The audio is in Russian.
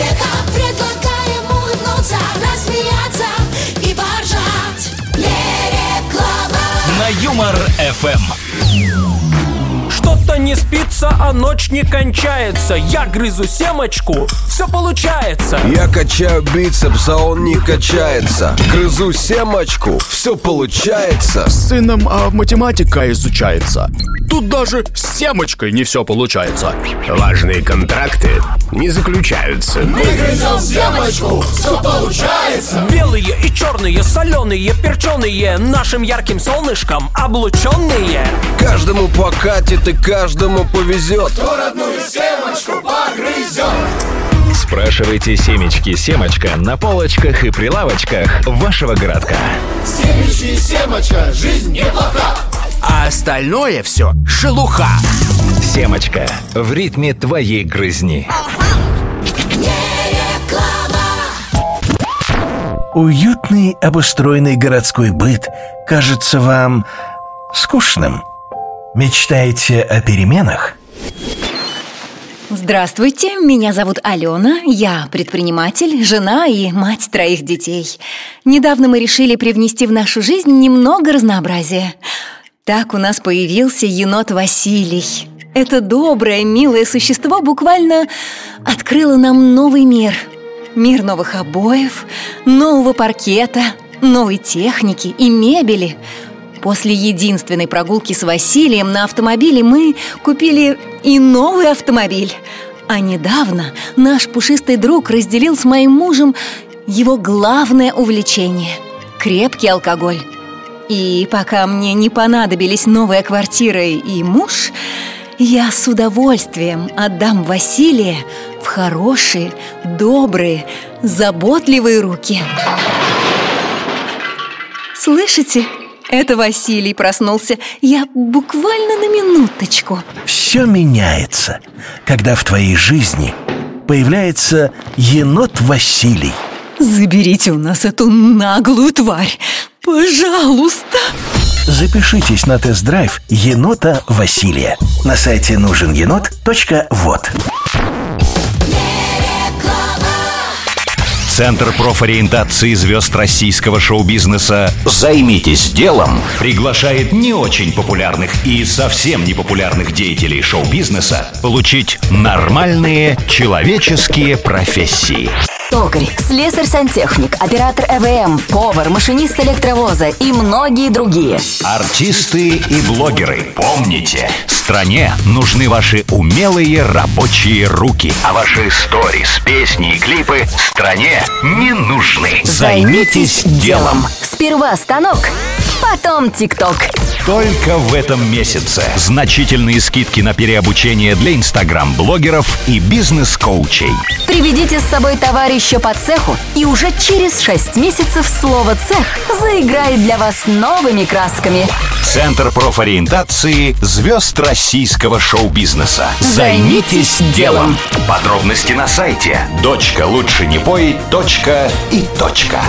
смехом предлагаем улыбнуться, рассмеяться и поржать. Не реклама. На Юмор ФМ. Что-то не спится, а ночь не кончается Я грызу семочку, все получается Я качаю бицепс, а он не качается Грызу семочку, все получается С сыном а, математика изучается. Тут даже с семочкой не все получается. Важные контракты не заключаются. Белые и черные, соленые, перченые Нашим ярким солнышком облученные Каждому покатит и каждому повезет Спрашивайте семечки семочка на полочках и прилавочках вашего городка. А остальное все шелуха. Семочка в ритме твоей грызни. Уютный обустроенный городской быт кажется вам скучным? Мечтаете о переменах? Здравствуйте, меня зовут Алена, я предприниматель, жена и мать троих детей. Недавно мы решили привнести в нашу жизнь немного разнообразия. Так у нас появился енот Василий. Это доброе, милое существо буквально открыло нам новый мир. Мир новых обоев, нового паркета, новой техники и мебели – После единственной прогулки с Василием на автомобиле мы купили и новый автомобиль. А недавно наш пушистый друг разделил с моим мужем его главное увлечение – крепкий алкоголь. И пока мне не понадобились новая квартира и муж, я с удовольствием отдам Василия хорошие, добрые, заботливые руки. Слышите? Это Василий проснулся. Я буквально на минуточку. Все меняется, когда в твоей жизни появляется енот Василий. Заберите у нас эту наглую тварь. Пожалуйста. Запишитесь на тест-драйв енота Василия на сайте нужененот.вот. Центр профориентации звезд российского шоу-бизнеса «Займитесь делом» приглашает не очень популярных и совсем не популярных деятелей шоу-бизнеса получить нормальные человеческие профессии. Токарь, слесарь-сантехник, оператор ЭВМ, повар, машинист электровоза и многие другие. Артисты и блогеры, помните, стране нужны ваши умелые рабочие руки, а ваши сторис, песни и клипы стране не нужны. Займитесь делом. Сперва станок, потом ТикТок. Только в этом месяце значительные скидки на переобучение для инстаграм-блогеров и бизнес-коучей. Приведите с собой товарища по цеху, и уже через 6 месяцев слово «цех» заиграет для вас новыми красками. Центр профориентации звезд российского шоу-бизнеса. Займитесь делом. Подробности на сайте дочка лучше не пой. точка и точка.